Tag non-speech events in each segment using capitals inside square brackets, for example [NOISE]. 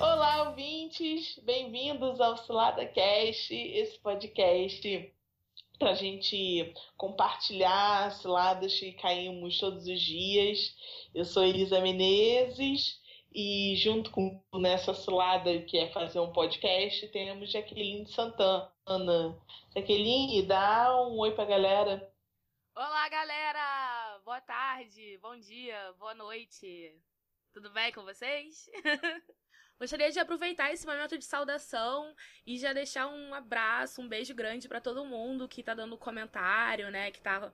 Olá, ouvintes! Bem-vindos ao Cilada Cast, esse podcast para a gente compartilhar ciladas que caímos todos os dias. Eu sou Elisa Menezes e junto com nessa cilada que é fazer um podcast, temos Jaqueline Santana. Jaqueline, dá um oi pra galera. Olá, galera! Boa tarde, bom dia, boa noite. Tudo bem com vocês? [LAUGHS] Gostaria de aproveitar esse momento de saudação e já deixar um abraço, um beijo grande para todo mundo que tá dando comentário, né? Que tá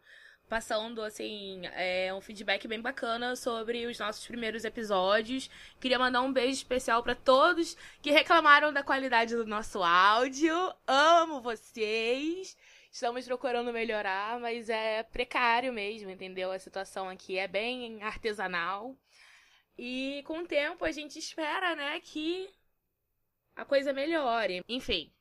passando, assim, é, um feedback bem bacana sobre os nossos primeiros episódios. Queria mandar um beijo especial para todos que reclamaram da qualidade do nosso áudio. Amo vocês! Estamos procurando melhorar, mas é precário mesmo, entendeu? A situação aqui é bem artesanal. E com o tempo a gente espera, né, que a coisa melhore. Enfim,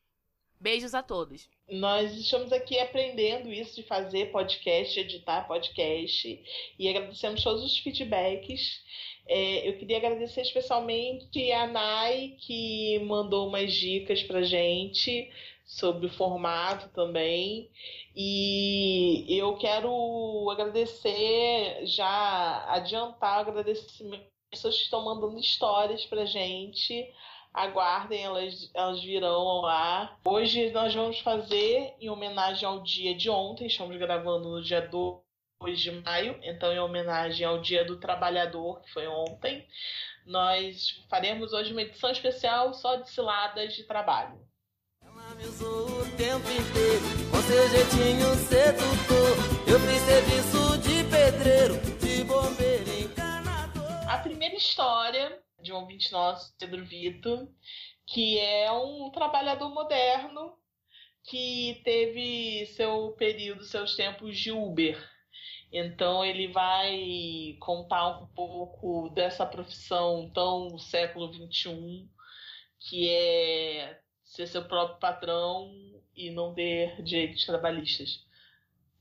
beijos a todos. Nós estamos aqui aprendendo isso de fazer podcast, editar podcast, e agradecemos todos os feedbacks. É, eu queria agradecer especialmente a Nai, que mandou umas dicas pra gente sobre o formato também. E eu quero agradecer, já adiantar o agradecimento pessoas que estão mandando histórias pra gente. Aguardem, elas, elas virão lá. Hoje nós vamos fazer em homenagem ao dia de ontem. Estamos gravando no dia 2 de maio, então em homenagem ao Dia do Trabalhador, que foi ontem. Nós faremos hoje uma edição especial só de ciladas de trabalho. Ela me usou o tempo inteiro, com seu jeitinho sedutor. Eu fiz serviço de pedreiro, de bombeiro a primeira história de um ouvinte nosso, Pedro Vito, que é um trabalhador moderno que teve seu período, seus tempos de Uber. Então ele vai contar um pouco dessa profissão tão século XXI, que é ser seu próprio patrão e não ter direitos trabalhistas.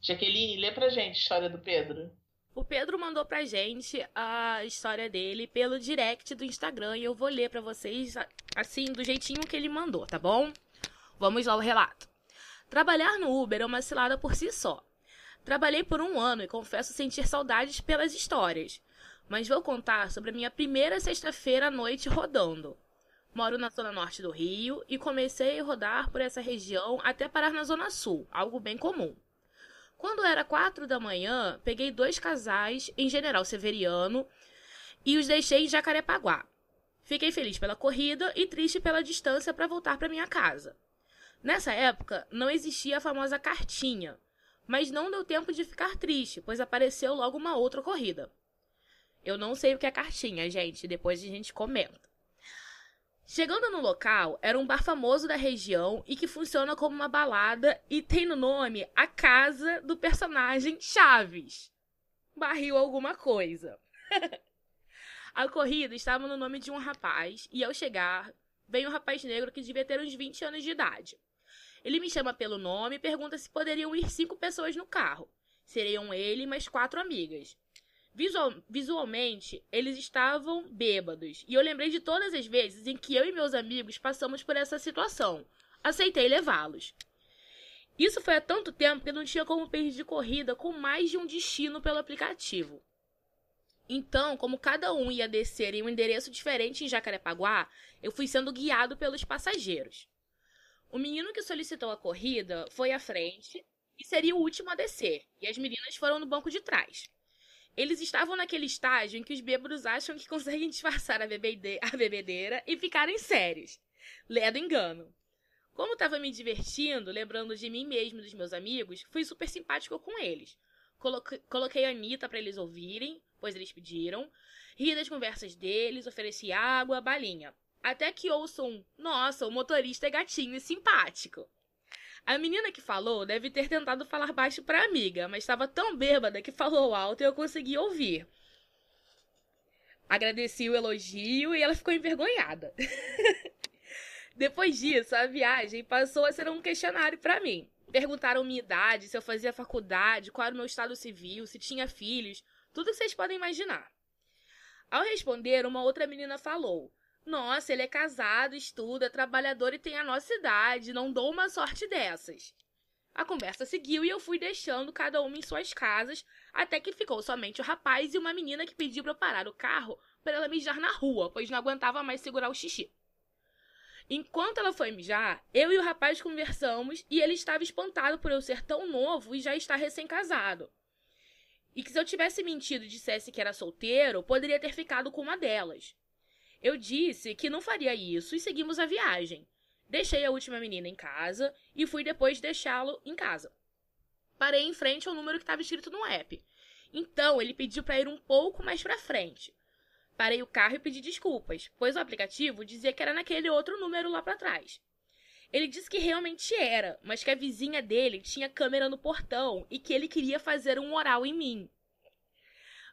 Jaqueline, lê pra gente a história do Pedro. O Pedro mandou pra gente a história dele pelo direct do Instagram e eu vou ler para vocês assim, do jeitinho que ele mandou, tá bom? Vamos lá o relato. Trabalhar no Uber é uma cilada por si só. Trabalhei por um ano e confesso sentir saudades pelas histórias. Mas vou contar sobre a minha primeira sexta-feira à noite rodando. Moro na zona norte do Rio e comecei a rodar por essa região até parar na zona sul, algo bem comum. Quando era quatro da manhã, peguei dois casais em General Severiano e os deixei em Jacarepaguá. Fiquei feliz pela corrida e triste pela distância para voltar para minha casa. Nessa época, não existia a famosa cartinha, mas não deu tempo de ficar triste, pois apareceu logo uma outra corrida. Eu não sei o que é cartinha, gente, depois a gente comenta. Chegando no local, era um bar famoso da região e que funciona como uma balada e tem no nome a casa do personagem Chaves. Barril alguma coisa. [LAUGHS] a corrida estava no nome de um rapaz e ao chegar, vem um rapaz negro que devia ter uns 20 anos de idade. Ele me chama pelo nome e pergunta se poderiam ir cinco pessoas no carro. Seriam ele e mais quatro amigas. Visual, visualmente, eles estavam bêbados. E eu lembrei de todas as vezes em que eu e meus amigos passamos por essa situação. Aceitei levá-los. Isso foi há tanto tempo que não tinha como perder corrida com mais de um destino pelo aplicativo. Então, como cada um ia descer em um endereço diferente em Jacarepaguá, eu fui sendo guiado pelos passageiros. O menino que solicitou a corrida foi à frente e seria o último a descer, e as meninas foram no banco de trás. Eles estavam naquele estágio em que os bêbados acham que conseguem disfarçar a, bebede a bebedeira e ficarem sérios. Ledo engano. Como estava me divertindo, lembrando de mim mesmo e dos meus amigos, fui super simpático com eles. Coloquei, coloquei a Anitta para eles ouvirem, pois eles pediram. Ri das conversas deles, ofereci água, balinha. Até que ouçam, nossa, o motorista é gatinho e simpático. A menina que falou deve ter tentado falar baixo para a amiga, mas estava tão bêbada que falou alto e eu consegui ouvir. Agradeci o elogio e ela ficou envergonhada. [LAUGHS] Depois disso, a viagem passou a ser um questionário para mim. Perguntaram minha idade, se eu fazia faculdade, qual era o meu estado civil, se tinha filhos, tudo que vocês podem imaginar. Ao responder, uma outra menina falou: Nossa, ele é casado, estuda, trabalhador e tem a nossa idade, não dou uma sorte dessas. A conversa seguiu e eu fui deixando cada uma em suas casas, até que ficou somente o rapaz e uma menina que pediu para parar o carro para ela mijar na rua, pois não aguentava mais segurar o xixi. Enquanto ela foi mijar, eu e o rapaz conversamos e ele estava espantado por eu ser tão novo e já estar recém-casado. E que se eu tivesse mentido e dissesse que era solteiro, poderia ter ficado com uma delas. Eu disse que não faria isso e seguimos a viagem. Deixei a última menina em casa e fui depois deixá-lo em casa. Parei em frente ao número que estava escrito no app. Então ele pediu para ir um pouco mais para frente. Parei o carro e pedi desculpas, pois o aplicativo dizia que era naquele outro número lá para trás. Ele disse que realmente era, mas que a vizinha dele tinha câmera no portão e que ele queria fazer um oral em mim.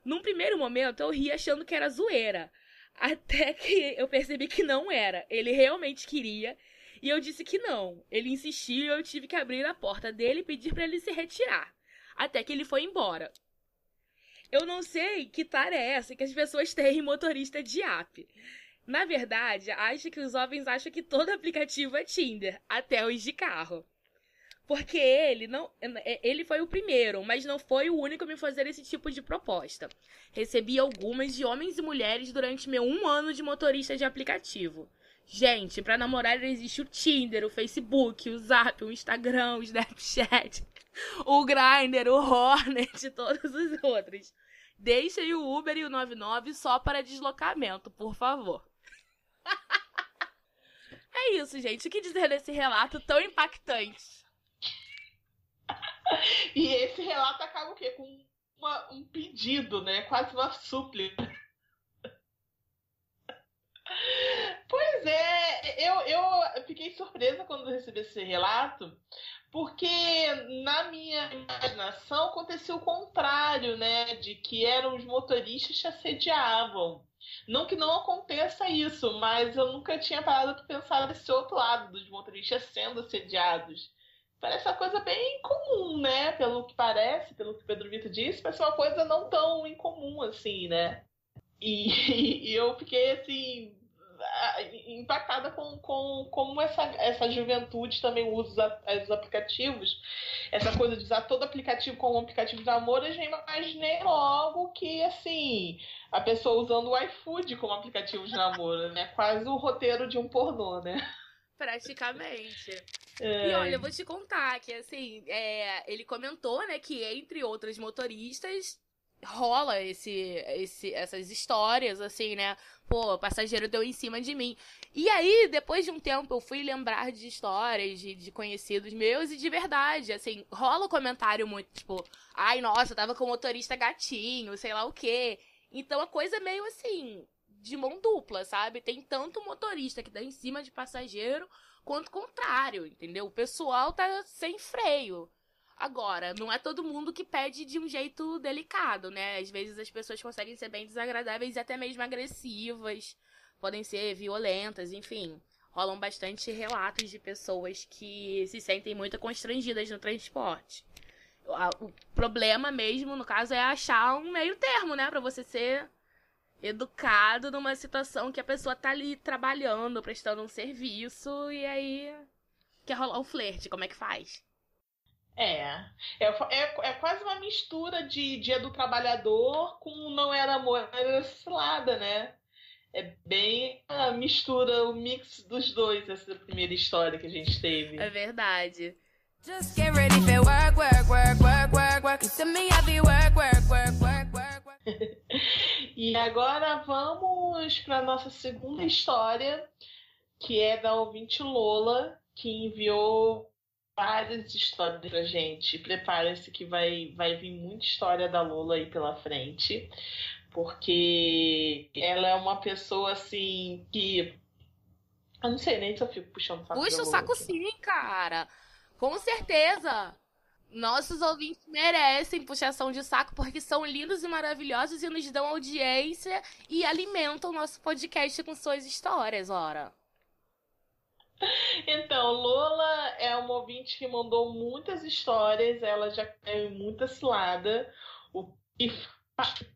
Num primeiro momento eu ri achando que era zoeira, até que eu percebi que não era. Ele realmente queria e eu disse que não. Ele insistiu e eu tive que abrir a porta dele e pedir para ele se retirar. Até que ele foi embora. Eu não sei que tara é essa que as pessoas têm em [LAUGHS] motorista de app. Na verdade, acho que os jovens acham que todo aplicativo é Tinder, até os de carro. Porque ele não, ele foi o primeiro, mas não foi o único a me fazer esse tipo de proposta. Recebi algumas de homens e mulheres durante meu um ano de motorista de aplicativo. Gente, para namorar existe o Tinder, o Facebook, o Zap, o Instagram, o Snapchat, [LAUGHS] o Grindr, o Hornet e [LAUGHS] todos os outros. Deixem o Uber e o 99 só para deslocamento, por favor. [LAUGHS] é isso, gente. O que dizer desse relato tão impactante? E esse relato acaba o quê? Com uma, um pedido, né? Quase uma súplica. Pois é, eu, eu fiquei surpresa quando recebi esse relato, porque na minha imaginação aconteceu o contrário, né? De que eram os motoristas que assediavam. Não que não aconteça isso, mas eu nunca tinha parado para pensar nesse outro lado, dos motoristas sendo assediados. Parece uma coisa bem comum, né? Pelo que parece, pelo que o Pedro Vitor disse, parece uma coisa não tão incomum assim, né? E, [LAUGHS] e eu fiquei assim impactada com, com como essa, essa juventude também usa os aplicativos. Essa coisa de usar todo aplicativo como um aplicativo de namoro, eu já imaginei logo que, assim, a pessoa usando o iFood como aplicativo de namoro, né? Quase o roteiro de um pornô, né? Praticamente. É. E olha, eu vou te contar que, assim, é, ele comentou, né, que entre outros motoristas rola esse, esse, essas histórias, assim, né? Pô, o passageiro deu em cima de mim. E aí, depois de um tempo, eu fui lembrar de histórias de, de conhecidos meus e de verdade, assim, rola o um comentário muito, tipo, ai, nossa, eu tava com o motorista gatinho, sei lá o quê. Então a coisa é meio assim, de mão dupla, sabe? Tem tanto motorista que dá em cima de passageiro, quanto contrário, entendeu? O pessoal tá sem freio. Agora, não é todo mundo que pede de um jeito delicado, né? Às vezes as pessoas conseguem ser bem desagradáveis e até mesmo agressivas, podem ser violentas, enfim. Rolam bastante relatos de pessoas que se sentem muito constrangidas no transporte. O problema mesmo, no caso, é achar um meio termo, né? Pra você ser educado numa situação que a pessoa tá ali trabalhando, prestando um serviço, e aí quer rolar um flerte. Como é que faz? É, é, é, é, quase uma mistura de Dia do Trabalhador com Não Era Amor, Era Cilada, né? É bem a mistura, o mix dos dois, essa primeira história que a gente teve. É verdade. Just get ready for work, work, work, work, work, work. To me, I be work, work, work, work, work, work. [LAUGHS] e agora vamos para nossa segunda história, que é da ouvinte Lola, que enviou várias histórias pra gente. Preparem-se que vai, vai vir muita história da Lula aí pela frente. Porque ela é uma pessoa assim que. Eu não sei nem se eu fico puxando o saco. Puxa o saco aqui. sim, cara. Com certeza. Nossos ouvintes merecem puxação de saco porque são lindos e maravilhosos e nos dão audiência e alimentam o nosso podcast com suas histórias, ora. [LAUGHS] Então, Lola é uma ouvinte que mandou muitas histórias, ela já teve muita cilada. O que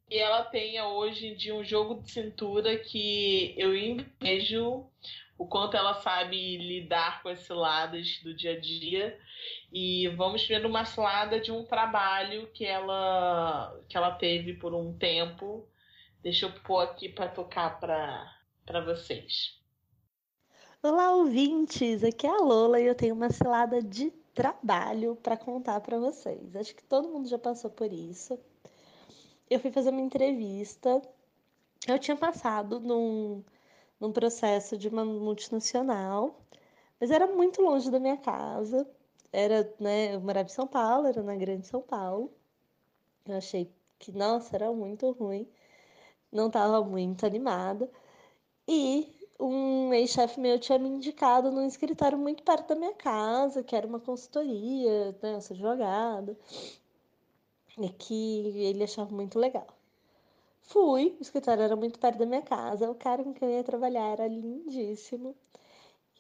ela tenha hoje de um jogo de cintura que eu invejo o quanto ela sabe lidar com as ciladas do dia a dia. E vamos ver uma cilada de um trabalho que ela que ela teve por um tempo. Deixa eu pôr aqui para tocar para vocês. Olá, ouvintes! Aqui é a Lola e eu tenho uma cilada de trabalho para contar para vocês. Acho que todo mundo já passou por isso. Eu fui fazer uma entrevista. Eu tinha passado num num processo de uma multinacional, mas era muito longe da minha casa. Era, né, eu morava em São Paulo, era na Grande São Paulo. Eu achei que, nossa, era muito ruim. Não estava muito animada. E um ex-chefe meu tinha me indicado num escritório muito perto da minha casa, que era uma consultoria, né, eu sou advogada, e que ele achava muito legal. Fui, o escritório era muito perto da minha casa, o cara com quem eu ia trabalhar era lindíssimo.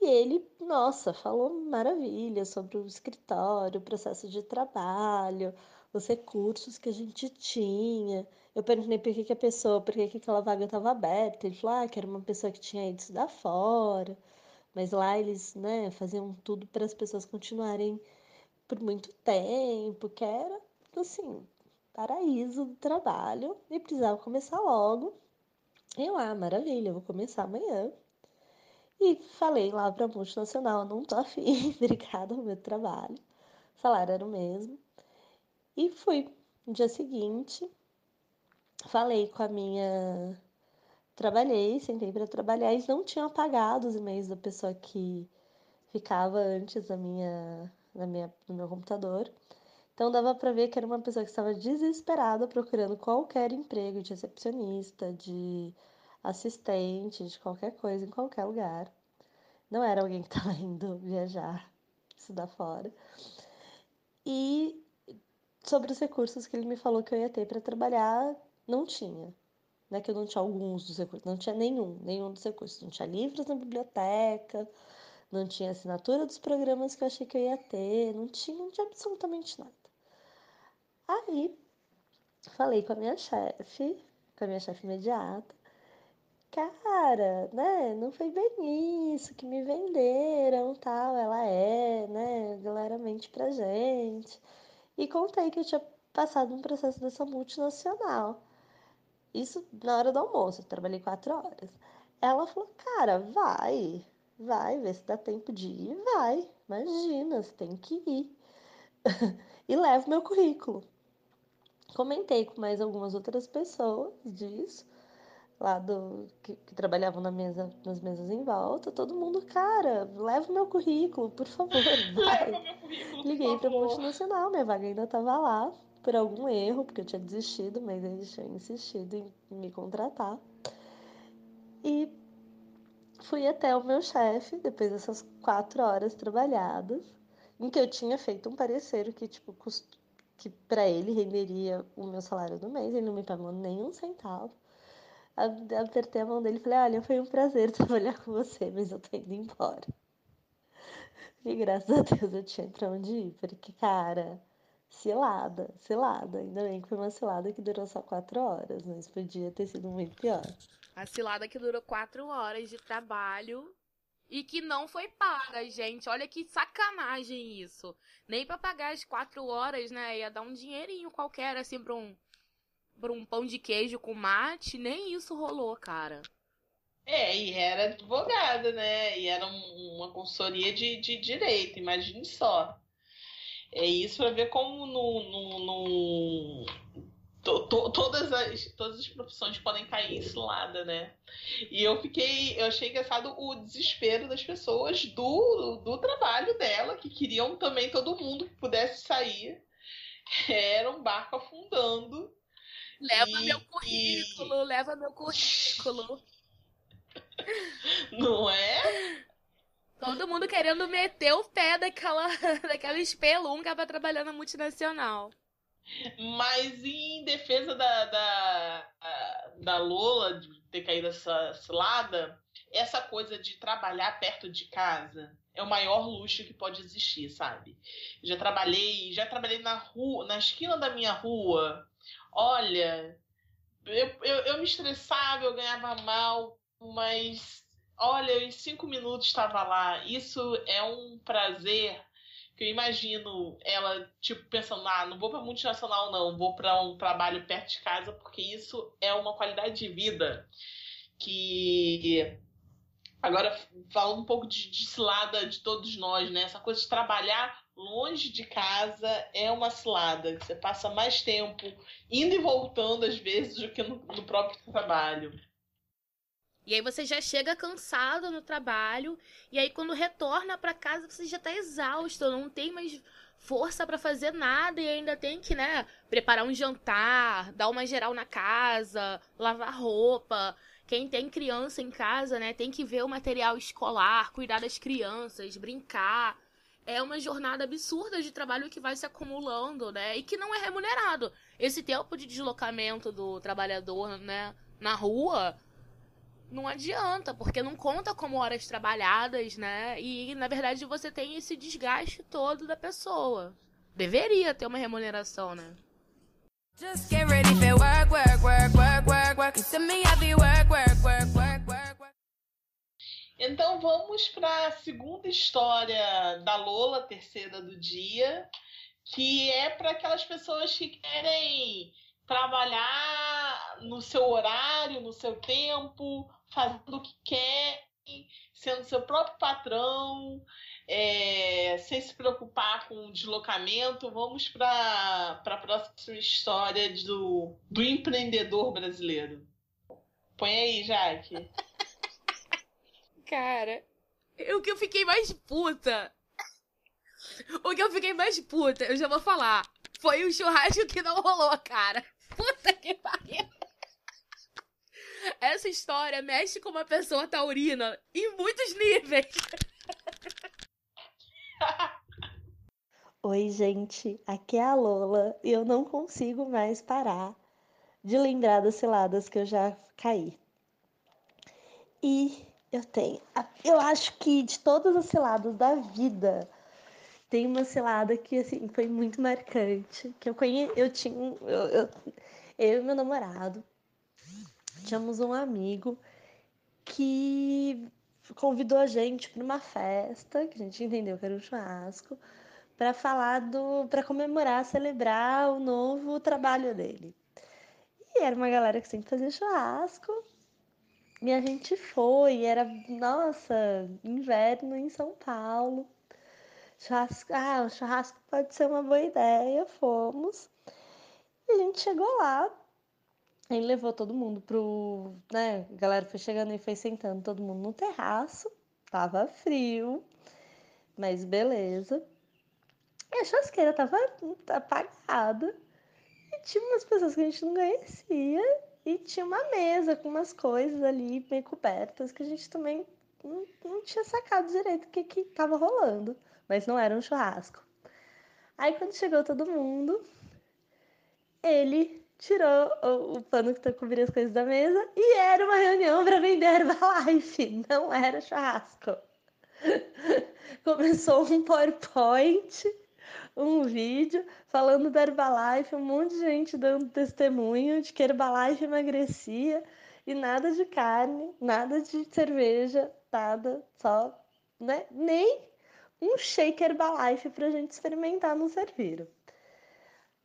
E ele, nossa, falou maravilhas sobre o escritório, o processo de trabalho, os recursos que a gente tinha. Eu perguntei por que, que a pessoa, por que, que aquela vaga estava aberta. Ele falou ah, que era uma pessoa que tinha ido estudar fora. Mas lá eles né, faziam tudo para as pessoas continuarem por muito tempo, que era, assim, paraíso do trabalho e precisava começar logo. Eu, ah, maravilha, vou começar amanhã. E falei lá para a multinacional, não tô afim, [LAUGHS] obrigada ao meu trabalho. O salário era o mesmo. E fui. No dia seguinte, falei com a minha. Trabalhei, sentei para trabalhar. Eles não tinham apagado os e-mails da pessoa que ficava antes da minha, da minha, do meu computador. Então dava para ver que era uma pessoa que estava desesperada procurando qualquer emprego de recepcionista, de assistente, de qualquer coisa, em qualquer lugar. Não era alguém que estava [LAUGHS] indo viajar, estudar fora. E sobre os recursos que ele me falou que eu ia ter para trabalhar, não tinha. Não é que eu não tinha alguns dos recursos, não tinha nenhum, nenhum dos recursos. Não tinha livros na biblioteca, não tinha assinatura dos programas que eu achei que eu ia ter, não tinha, não tinha absolutamente nada. Aí falei com a minha chefe, com a minha chefe imediata, cara, né, não foi bem isso que me venderam, tal, ela é, né, claramente pra gente. E contei que eu tinha passado um processo dessa multinacional. Isso na hora do almoço, eu trabalhei quatro horas. Ela falou, cara, vai, vai, vê se dá tempo de ir, vai, imagina, você tem que ir. [LAUGHS] e leva meu currículo. Comentei com mais algumas outras pessoas disso, lá do que, que trabalhavam na mesa, nas mesas em volta. Todo mundo, cara, leva o meu currículo, por favor. [LAUGHS] Vai. Leva meu currículo, Liguei para multinacional, minha vaga ainda estava lá, por algum erro, porque eu tinha desistido, mas eles tinham insistido em me contratar. E fui até o meu chefe, depois dessas quatro horas trabalhadas, em que eu tinha feito um parecer que, tipo, que para ele renderia o meu salário do mês, ele não me pagou nem um centavo. Apertei a mão dele e falei: Olha, foi um prazer [LAUGHS] trabalhar com você, mas eu tô indo embora. E graças a Deus eu tinha pra onde ir, porque, cara, cilada, cilada. Ainda bem que foi uma cilada que durou só quatro horas, mas podia ter sido muito pior. A cilada que durou quatro horas de trabalho e que não foi paga, gente. Olha que sacanagem isso. Nem para pagar as quatro horas, né? Ia dar um dinheirinho qualquer, assim, pra um, pra um pão de queijo com mate. Nem isso rolou, cara. É, e era advogada, né? E era um, uma consultoria de, de direito, imagine só. É isso para ver como no, no, no, to, to, todas, as, todas as profissões podem cair em cilada, né? E eu fiquei, eu achei engraçado o desespero das pessoas do, do trabalho dela, que queriam também todo mundo que pudesse sair. Era um barco afundando. Leva e, meu currículo, e... leva meu currículo. [LAUGHS] Não é? Todo mundo querendo meter o pé daquela, [LAUGHS] daquela espelunca para trabalhar na multinacional. Mas em defesa da, da, da Lola, de ter caído essa cilada, essa coisa de trabalhar perto de casa é o maior luxo que pode existir, sabe? Já trabalhei, já trabalhei na rua, na esquina da minha rua. Olha, eu, eu, eu me estressava, eu ganhava mal, mas olha, em cinco minutos estava lá. Isso é um prazer eu imagino ela, tipo, pensando, ah, não vou para multinacional, não, vou para um trabalho perto de casa, porque isso é uma qualidade de vida que. Agora, falando um pouco de, de cilada de todos nós, né? Essa coisa de trabalhar longe de casa é uma cilada. Você passa mais tempo indo e voltando, às vezes, do que no, no próprio trabalho. E aí você já chega cansado no trabalho, e aí quando retorna para casa você já tá exausto, não tem mais força para fazer nada e ainda tem que, né, preparar um jantar, dar uma geral na casa, lavar roupa. Quem tem criança em casa, né, tem que ver o material escolar, cuidar das crianças, brincar. É uma jornada absurda de trabalho que vai se acumulando, né, e que não é remunerado. Esse tempo de deslocamento do trabalhador, né, na rua, não adianta, porque não conta como horas trabalhadas, né? E na verdade você tem esse desgaste todo da pessoa. Deveria ter uma remuneração, né? Então vamos para a segunda história da Lola, terceira do dia, que é para aquelas pessoas que querem trabalhar no seu horário, no seu tempo, fazendo o que quer, sendo seu próprio patrão, é, sem se preocupar com o deslocamento. Vamos para a próxima história do, do empreendedor brasileiro. Põe aí, Jaque. Cara, o que eu fiquei mais puta. O que eu fiquei mais puta, eu já vou falar. Foi o churrasco que não rolou, cara. Puta que pariu. Essa história mexe com uma pessoa taurina em muitos níveis. Oi, gente, aqui é a Lola e eu não consigo mais parar de lembrar das ciladas que eu já caí. E eu tenho, eu acho que de todas as ciladas da vida, tem uma cilada que assim foi muito marcante, que eu conheci, eu tinha, eu, eu, eu e meu namorado tínhamos um amigo que convidou a gente para uma festa, que a gente entendeu que era um churrasco, para falar do, para comemorar, celebrar o novo trabalho dele. E era uma galera que sempre fazia churrasco. E a gente foi, era, nossa, inverno em São Paulo. Churrasco, ah, churrasco pode ser uma boa ideia, fomos. E a gente chegou lá, ele levou todo mundo pro. Né? A galera foi chegando e foi sentando todo mundo no terraço. Tava frio, mas beleza. E a churrasqueira tava apagada. E tinha umas pessoas que a gente não conhecia. E tinha uma mesa com umas coisas ali bem cobertas que a gente também não, não tinha sacado direito o que, que tava rolando. Mas não era um churrasco. Aí quando chegou todo mundo, ele tirou o, o pano que tá cobrindo as coisas da mesa e era uma reunião para vender Herbalife, [LAUGHS] não era churrasco. [LAUGHS] Começou um PowerPoint, um vídeo falando da Herbalife, um monte de gente dando testemunho de que Herbalife emagrecia e nada de carne, nada de cerveja, nada, só, né? Nem um shake Herbalife pra gente experimentar não serviram.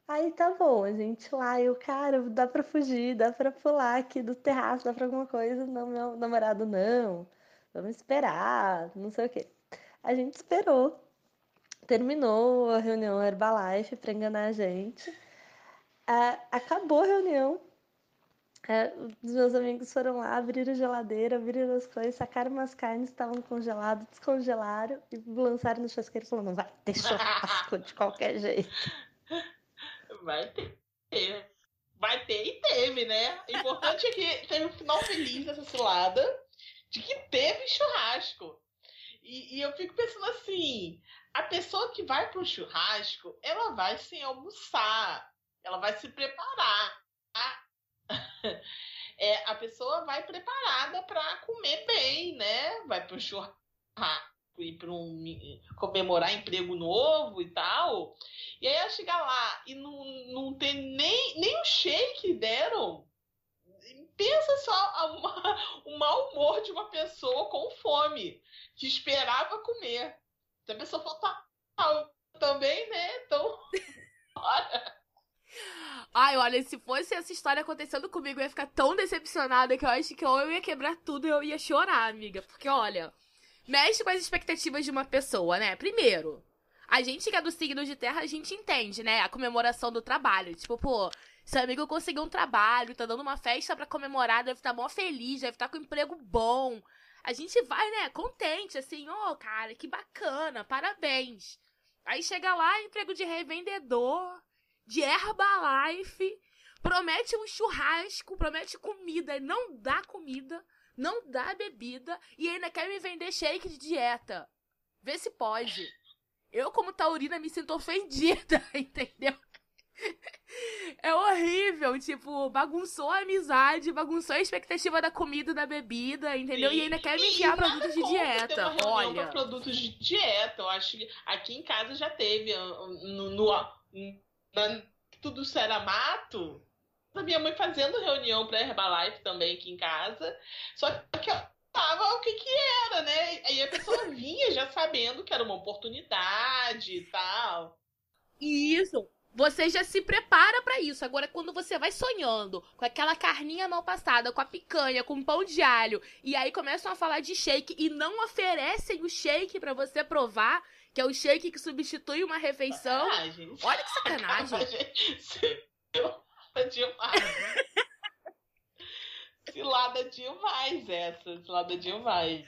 Aí tá bom, a gente lá, eu, cara, dá pra fugir, dá pra pular aqui do terraço, dá pra alguma coisa. Não, meu namorado, não. Vamos esperar, não sei o quê. A gente esperou. Terminou a reunião Herbalife pra enganar a gente. É, acabou a reunião. É, os meus amigos foram lá, abriram a geladeira, abriram as coisas, sacaram umas carnes que estavam congeladas, descongelaram e lançaram no churrasqueiro falando, vai ter churrasco de qualquer jeito. Vai ter. Vai ter e teve, né? O importante é que teve um final feliz dessa cilada, de que teve churrasco. E, e, eu fico pensando assim: a pessoa que vai pro churrasco, ela vai sem almoçar, ela vai se preparar. [LAUGHS] é, a pessoa vai preparada para comer bem, né? Vai para o churrasco e para um, comemorar emprego novo e tal. E aí ela chega lá e não, não tem nem, nem o shake deram. Pensa só uma, [LAUGHS] o mau humor de uma pessoa com fome, que esperava comer. Se a pessoa faltar também, né? Então, [LAUGHS] olha. Ai, olha, se fosse essa história acontecendo comigo, eu ia ficar tão decepcionada que eu acho que ou eu ia quebrar tudo eu ia chorar, amiga. Porque, olha, mexe com as expectativas de uma pessoa, né? Primeiro, a gente que é do signo de terra, a gente entende, né? A comemoração do trabalho. Tipo, pô, seu amigo conseguiu um trabalho, tá dando uma festa para comemorar, deve estar tá mó feliz, deve estar tá com um emprego bom. A gente vai, né, contente, assim, ô, oh, cara, que bacana, parabéns. Aí chega lá, emprego de revendedor, de Herbalife, promete um churrasco, promete comida, não dá comida, não dá bebida e ainda quer me vender shake de dieta. Vê se pode. Eu, como taurina, me sinto ofendida, [LAUGHS] entendeu? É horrível, tipo, bagunçou a amizade, bagunçou a expectativa da comida e da bebida, entendeu? Sim. E ainda quer me enviar produtos de dieta. Olha. produtos de dieta, eu acho que aqui em casa já teve ah, no, no, no tudo isso era mato. A minha mãe fazendo reunião para Herbalife também aqui em casa. Só que eu tava o que que era, né? Aí a pessoa [LAUGHS] vinha já sabendo que era uma oportunidade e tal. Isso você já se prepara para isso. Agora, quando você vai sonhando com aquela carninha mal passada, com a picanha, com pão de alho, e aí começam a falar de shake e não oferecem o shake para você provar, que é o shake que substitui uma refeição. Ah, Olha que sacanagem. [LAUGHS] Cilada demais. cilada demais essa. Cilada demais.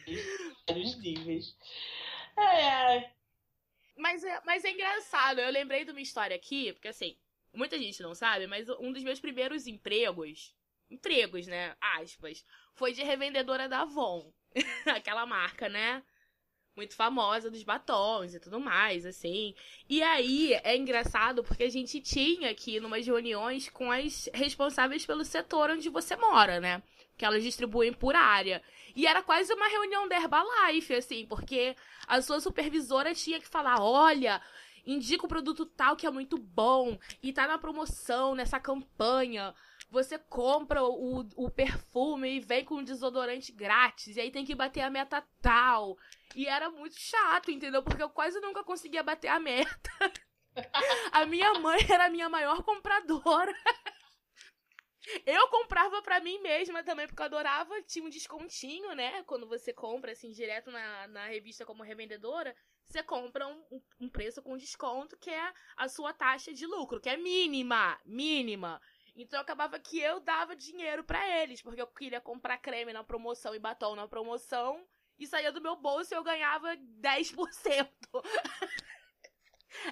Vários níveis. Ai, ai. Mas é, mas é engraçado. Eu lembrei de uma história aqui, porque assim, muita gente não sabe, mas um dos meus primeiros empregos, empregos, né? Aspas, foi de revendedora da Avon. [LAUGHS] Aquela marca, né? Muito famosa dos batons e tudo mais, assim. E aí é engraçado porque a gente tinha aqui numas reuniões com as responsáveis pelo setor onde você mora, né? Que elas distribuem por área. E era quase uma reunião da Herbalife, assim, porque a sua supervisora tinha que falar: olha, indica o produto tal que é muito bom e tá na promoção nessa campanha. Você compra o, o perfume e vem com um desodorante grátis, e aí tem que bater a meta tal. E era muito chato, entendeu? Porque eu quase nunca conseguia bater a meta. [LAUGHS] a minha mãe era a minha maior compradora. [LAUGHS] Eu comprava para mim mesma também, porque eu adorava. Tinha um descontinho, né? Quando você compra, assim, direto na, na revista como revendedora, você compra um, um preço com desconto, que é a sua taxa de lucro, que é mínima. Mínima. Então acabava que eu dava dinheiro para eles, porque eu queria comprar creme na promoção e batom na promoção, e saía do meu bolso e eu ganhava 10%. [LAUGHS]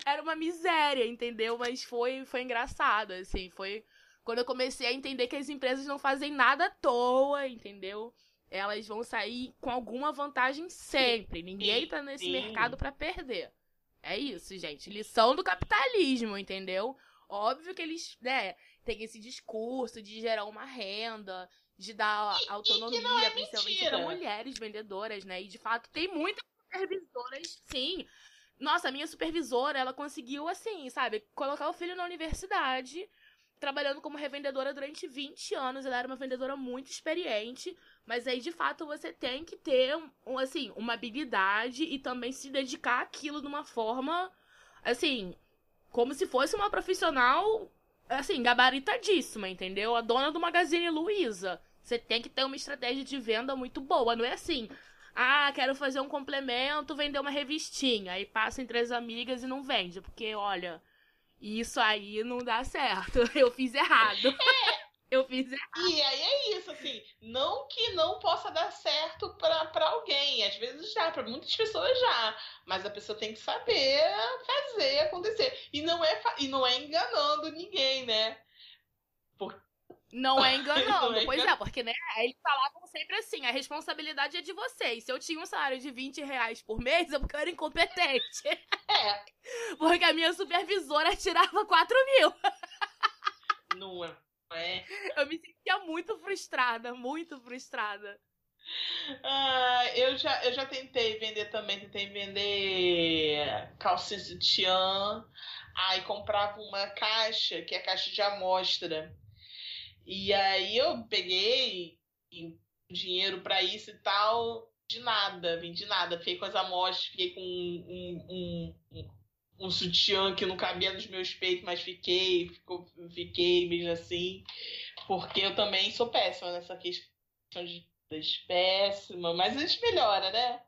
Era uma miséria, entendeu? Mas foi, foi engraçado, assim, foi quando eu comecei a entender que as empresas não fazem nada à toa, entendeu? Elas vão sair com alguma vantagem sempre. Ninguém tá nesse Sim. mercado para perder. É isso, gente. Lição do capitalismo, entendeu? Óbvio que eles, né, têm esse discurso de gerar uma renda, de dar e, autonomia, é principalmente para mulheres vendedoras, né? E de fato tem muitas supervisoras, sim. Nossa, a minha supervisora, ela conseguiu, assim, sabe, colocar o filho na universidade trabalhando como revendedora durante 20 anos. Ela era uma vendedora muito experiente, mas aí de fato você tem que ter um, assim, uma habilidade e também se dedicar àquilo de uma forma assim, como se fosse uma profissional assim, gabaritadíssima, entendeu? A dona do Magazine Luiza. Você tem que ter uma estratégia de venda muito boa, não é assim. Ah, quero fazer um complemento, vender uma revistinha. Aí passa entre as amigas e não vende, porque olha, isso aí não dá certo. [LAUGHS] Eu fiz errado. É. Eu fiz errado. E aí é isso, assim, não que não possa dar certo para alguém. Às vezes já, para muitas pessoas já. Mas a pessoa tem que saber fazer acontecer. E não é, e não é enganando ninguém, né? Porque não é enganando. [LAUGHS] Não é pois é, porque, né, eles falavam sempre assim, a responsabilidade é de vocês. Se eu tinha um salário de 20 reais por mês, é porque eu era incompetente. É. [LAUGHS] Porque a minha supervisora tirava 4 mil. Não é. É? Eu me sentia muito frustrada, muito frustrada. Ah, eu, já, eu já tentei vender também, tentei vender calcinha sutiã, aí comprava uma caixa, que é a caixa de amostra. E aí eu peguei dinheiro para isso e tal, de nada, vendi nada. Fiquei com as amostras, fiquei com um, um, um, um sutiã que não cabia nos meus peitos, mas fiquei, fiquei mesmo assim, porque eu também sou péssima nessa questão de péssima, mas a gente melhora, né?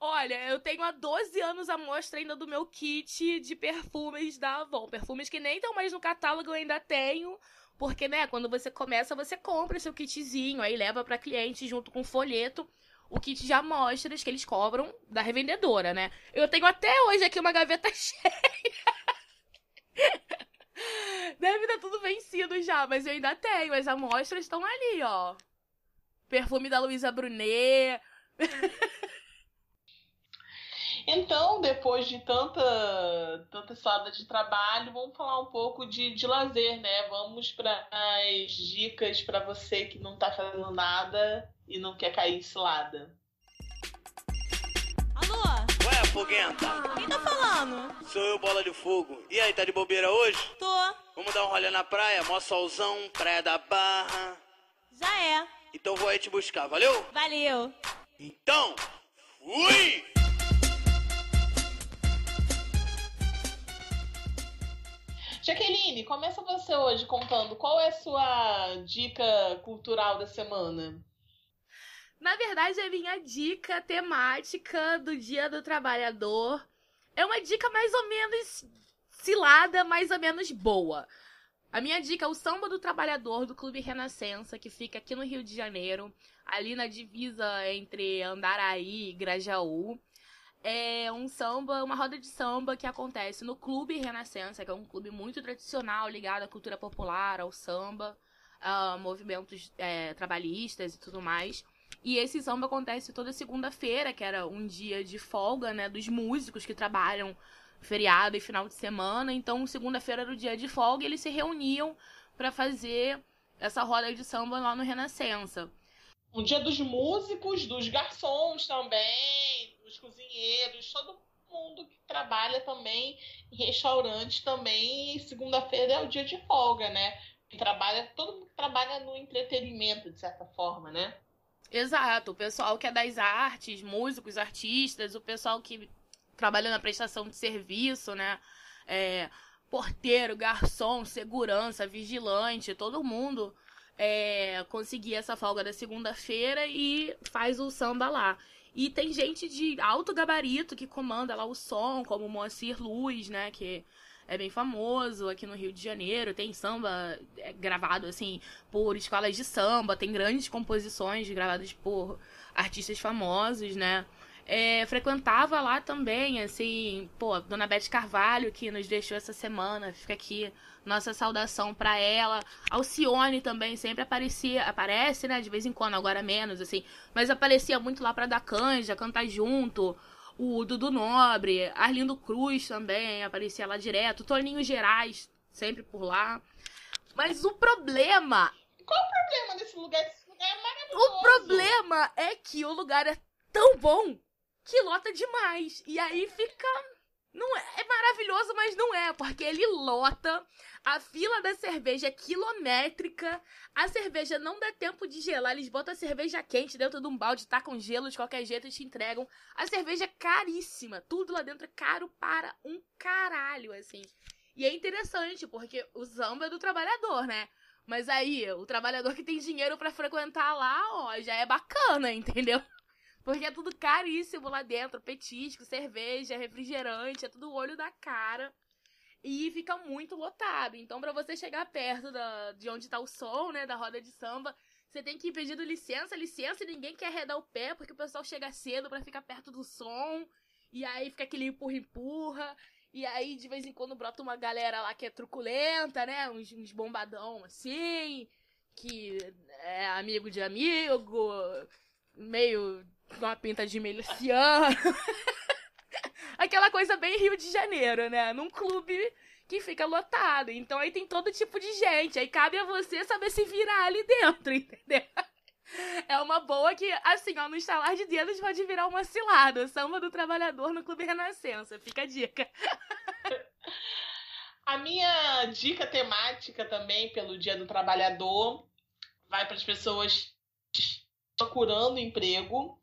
Olha, eu tenho há 12 anos a mostra ainda do meu kit de perfumes da Avon. Perfumes que nem estão mais no catálogo, eu ainda tenho. Porque, né, quando você começa, você compra seu kitzinho, aí leva para cliente junto com folheto o kit de amostras que eles cobram da revendedora, né? Eu tenho até hoje aqui uma gaveta [LAUGHS] cheia. Deve estar tudo vencido já, mas eu ainda tenho. As amostras estão ali, ó. Perfume da Luísa Brunet. [LAUGHS] Então, depois de tanta, tanta história de trabalho, vamos falar um pouco de, de lazer, né? Vamos para as dicas para você que não está fazendo nada e não quer cair cilada. Alô? Ué, foguenta? Quem tá falando? Sou eu, Bola de Fogo. E aí, tá de bobeira hoje? Tô. Vamos dar um rolê na praia? Mó solzão, praia da Barra. Já é. Então vou aí te buscar, valeu? Valeu. Então, fui! Jaqueline, começa você hoje contando qual é a sua dica cultural da semana. Na verdade, a minha dica temática do Dia do Trabalhador é uma dica mais ou menos cilada, mais ou menos boa. A minha dica é o Samba do Trabalhador do Clube Renascença, que fica aqui no Rio de Janeiro, ali na divisa entre Andaraí e Grajaú é um samba, uma roda de samba que acontece no Clube Renascença, que é um clube muito tradicional, ligado à cultura popular, ao samba, a movimentos é, trabalhistas e tudo mais. E esse samba acontece toda segunda-feira, que era um dia de folga, né, dos músicos que trabalham feriado e final de semana. Então, segunda-feira era o dia de folga e eles se reuniam para fazer essa roda de samba lá no Renascença. Um dia dos músicos, dos garçons também, cozinheiros, todo mundo que trabalha também em restaurante também. Segunda-feira é o dia de folga, né? Que trabalha, todo mundo que trabalha no entretenimento, de certa forma, né? Exato, o pessoal que é das artes, músicos, artistas, o pessoal que trabalha na prestação de serviço, né? É, porteiro, garçom, segurança, vigilante, todo mundo é, conseguir essa folga da segunda-feira e faz o samba lá. E tem gente de alto gabarito que comanda lá o som, como o Moacir Luz, né? Que é bem famoso aqui no Rio de Janeiro. Tem samba é, gravado, assim, por escolas de samba. Tem grandes composições gravadas por artistas famosos, né? É, frequentava lá também, assim, pô, Dona Beth Carvalho, que nos deixou essa semana, fica aqui nossa saudação para ela. Alcione também sempre aparecia, aparece, né, de vez em quando, agora menos, assim, mas aparecia muito lá pra dar canja, cantar junto. O Dudu Nobre, Arlindo Cruz também aparecia lá direto. Toninho Gerais, sempre por lá. Mas o problema. Qual o problema desse lugar? Esse lugar é maravilhoso. O problema é que o lugar é tão bom que lota demais. E aí fica. Não é, é maravilhoso, mas não é, porque ele lota, a fila da cerveja é quilométrica, a cerveja não dá tempo de gelar, eles botam a cerveja quente dentro de um balde, tá com gelo de qualquer jeito e te entregam. A cerveja é caríssima, tudo lá dentro é caro para um caralho, assim. E é interessante, porque o samba é do trabalhador, né? Mas aí, o trabalhador que tem dinheiro para frequentar lá, ó, já é bacana, entendeu? Porque é tudo caríssimo lá dentro. Petisco, cerveja, refrigerante, é tudo olho da cara. E fica muito lotado. Então, para você chegar perto da, de onde tá o som, né, da roda de samba, você tem que ir pedindo licença, licença, e ninguém quer arredar o pé, porque o pessoal chega cedo para ficar perto do som. E aí fica aquele empurra-empurra. E aí, de vez em quando, brota uma galera lá que é truculenta, né? Uns, uns bombadão assim, que é amigo de amigo, meio uma pinta de miliciano. [LAUGHS] Aquela coisa bem Rio de Janeiro, né? Num clube que fica lotado. Então aí tem todo tipo de gente. Aí cabe a você saber se virar ali dentro, [LAUGHS] entendeu? É uma boa que, assim, ó, no estalar de dedos pode virar uma cilada. Samba do trabalhador no Clube Renascença. Fica a dica. [LAUGHS] A minha dica temática também pelo Dia do Trabalhador vai para as pessoas procurando emprego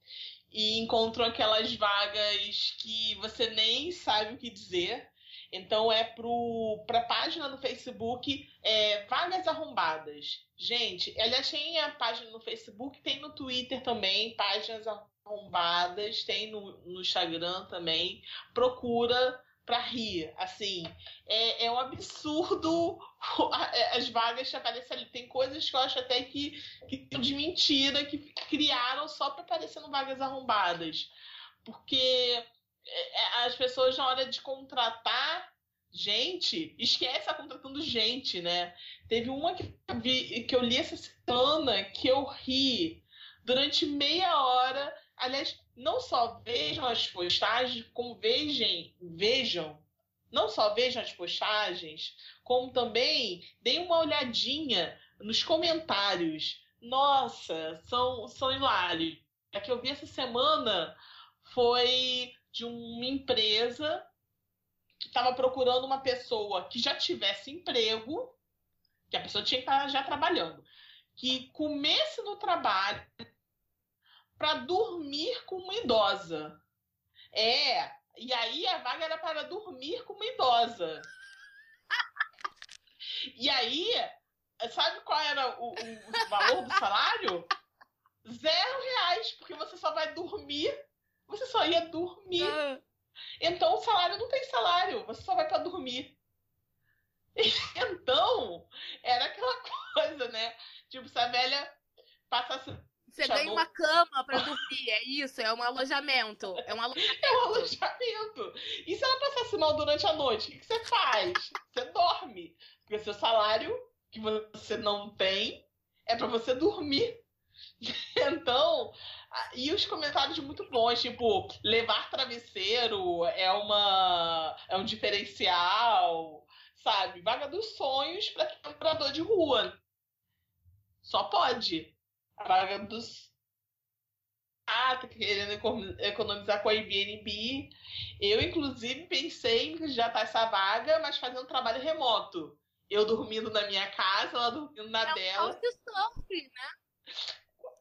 e encontram aquelas vagas que você nem sabe o que dizer. Então é para a página no Facebook é, Vagas Arrombadas. Gente, ela tem a página no Facebook, tem no Twitter também, páginas arrombadas, tem no, no Instagram também. Procura para rir. Assim, é, é um absurdo [LAUGHS] as vagas que aparecem ali. Tem coisas que eu acho até que, que de mentira, que criaram só para aparecer no vagas arrombadas. Porque é, é, as pessoas, na hora de contratar gente, esquece a contratando gente, né? Teve uma que eu, vi, que eu li essa semana que eu ri durante meia hora. Aliás, não só vejam as postagens, como vejam, vejam, não só vejam as postagens, como também deem uma olhadinha nos comentários. Nossa, são, são hilários. A que eu vi essa semana foi de uma empresa que estava procurando uma pessoa que já tivesse emprego, que a pessoa tinha que estar já trabalhando, que comesse no trabalho para dormir com uma idosa. É, e aí a vaga era para dormir com uma idosa. E aí, sabe qual era o, o valor do salário? Zero reais, porque você só vai dormir, você só ia dormir. Ah. Então o salário não tem salário, você só vai para dormir. Então, era aquela [LAUGHS] coisa, né? Tipo, se a velha passasse você Chamou... ganha uma cama pra dormir, é isso, é um alojamento. É um alojamento. [LAUGHS] É um alojamento. E se ela passasse mal durante a noite, o que você faz? Você dorme. Porque seu salário, que você não tem, é para você dormir. [LAUGHS] Então, e os comentários muito bons, tipo, levar travesseiro é uma é um diferencial, sabe? Vaga dos sonhos para quem é morador de rua. Só pode vaga dos. Ah, tá querendo economizar com a Airbnb. Eu, inclusive, pensei em já tá essa vaga, mas fazendo trabalho remoto. Eu dormindo na minha casa, ela dormindo na é dela. Um couchsurfing, né?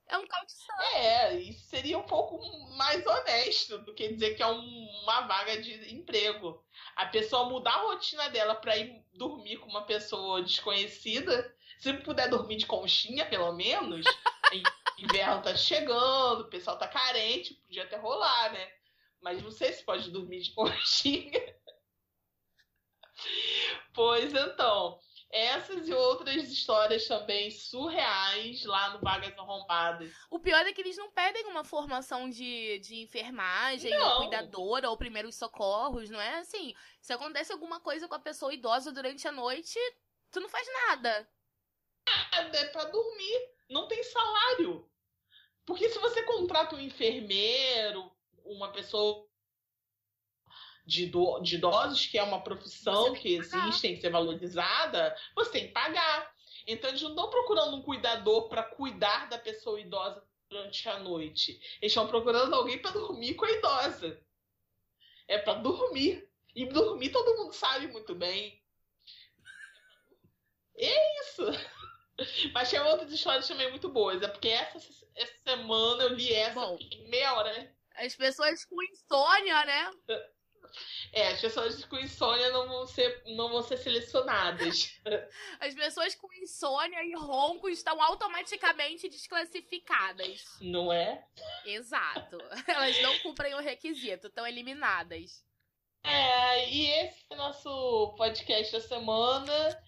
É um couchsurfing. É, isso seria um pouco mais honesto do que dizer que é um, uma vaga de emprego. A pessoa mudar a rotina dela para ir dormir com uma pessoa desconhecida, se puder dormir de conchinha, pelo menos, [LAUGHS] Inverno tá chegando, o pessoal tá carente, podia até rolar, né? Mas não sei se pode dormir de [LAUGHS] conchinha. pois então, essas e outras histórias também surreais lá no Vagas Arrombadas. O pior é que eles não pedem uma formação de, de enfermagem, não. ou cuidadora, ou primeiros socorros, não é assim? Se acontece alguma coisa com a pessoa idosa durante a noite, tu não faz nada. Nada, é pra dormir. Não tem salário. Porque se você contrata um enfermeiro, uma pessoa de, do, de idosos, que é uma profissão que, que existe, tem que ser valorizada, você tem que pagar. Então eles não estão procurando um cuidador para cuidar da pessoa idosa durante a noite. Eles estão procurando alguém para dormir com a idosa. É para dormir. E dormir todo mundo sabe muito bem. É isso. [LAUGHS] Mas tinha outras histórias também muito boas. É porque essa, essa semana eu li essa Bom, meia hora, né? As pessoas com insônia, né? É, as pessoas com insônia não vão ser, não vão ser selecionadas. [LAUGHS] As pessoas com insônia e ronco estão automaticamente desclassificadas. Não é? Exato. [LAUGHS] Elas não cumprem o requisito, estão eliminadas. É, e esse é o nosso podcast da semana.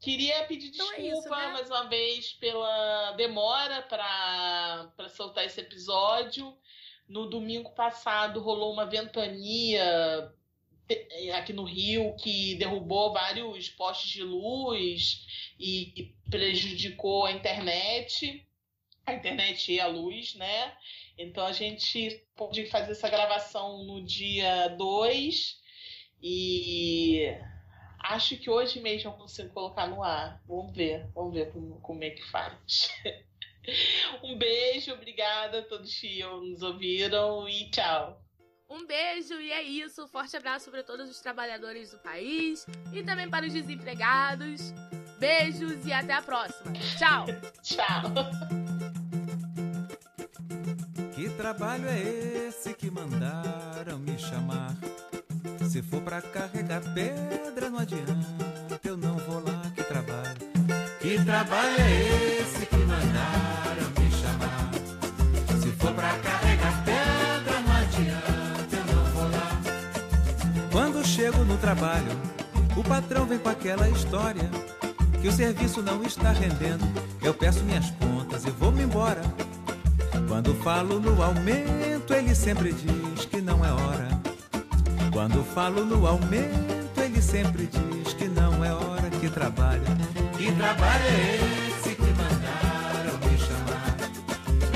Queria pedir desculpa então é isso, né? mais uma vez pela demora para soltar esse episódio. No domingo passado rolou uma ventania eh, aqui no Rio que derrubou vários postes de luz e prejudicou a internet, a internet e a luz, né? Então a gente pôde fazer essa gravação no dia 2 e Acho que hoje mesmo eu consigo colocar no ar. Vamos ver, vamos ver como, como é que faz. [LAUGHS] um beijo, obrigada a todos que nos ouviram e tchau. Um beijo e é isso. Forte abraço para todos os trabalhadores do país e também para os desempregados. Beijos e até a próxima. Tchau. [LAUGHS] tchau. Que trabalho é esse que mandaram me chamar? Se for pra carregar pedra, não adianta, eu não vou lá que trabalho. Que trabalho é esse que mandaram me chamar? Se for pra carregar pedra, não adianta, eu não vou lá. Quando chego no trabalho, o patrão vem com aquela história que o serviço não está rendendo. Eu peço minhas contas e vou-me embora. Quando falo no aumento, ele sempre diz que não é hora. Quando falo no aumento, ele sempre diz que não é hora que trabalha. Que trabalho é esse que mandaram me chamar?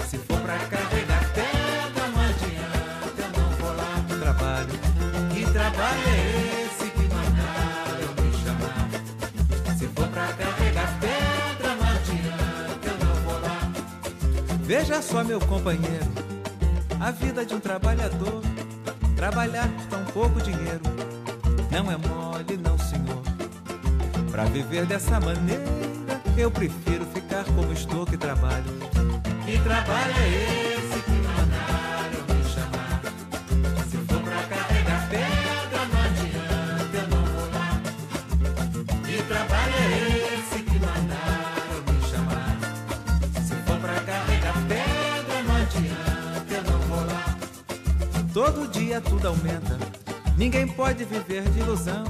Se for pra carregar pedra, não adianta, eu não vou lá pro trabalho. Que trabalho é esse que mandaram me chamar? Se for pra carregar pedra, não adianta, eu não vou lá. Veja só, meu companheiro, a vida de um trabalhador. Trabalhar pouco dinheiro não é mole, não, senhor. Pra viver dessa maneira, eu prefiro ficar como estou que trabalho. Que trabalho é esse que mandaram me chamar? Se for pra carregar pedra, não adianta, eu não vou lá. Que trabalho é esse que mandaram me chamar? Se for pra carregar pedra, não adianta, eu não vou lá. Todo dia tudo aumenta, ninguém pode viver de ilusão.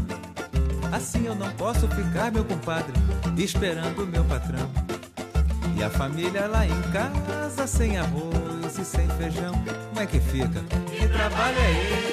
Assim eu não posso ficar, meu compadre, esperando meu patrão. E a família lá em casa, sem arroz e sem feijão, como é que fica? Que trabalho é esse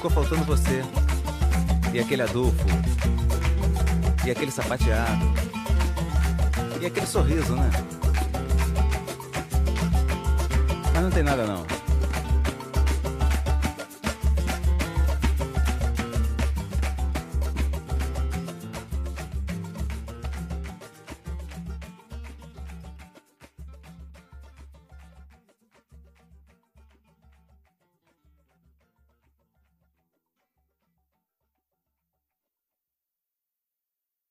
ficou faltando você. E aquele Adolfo. E aquele sapateado. E aquele sorriso, né? Mas não tem nada não.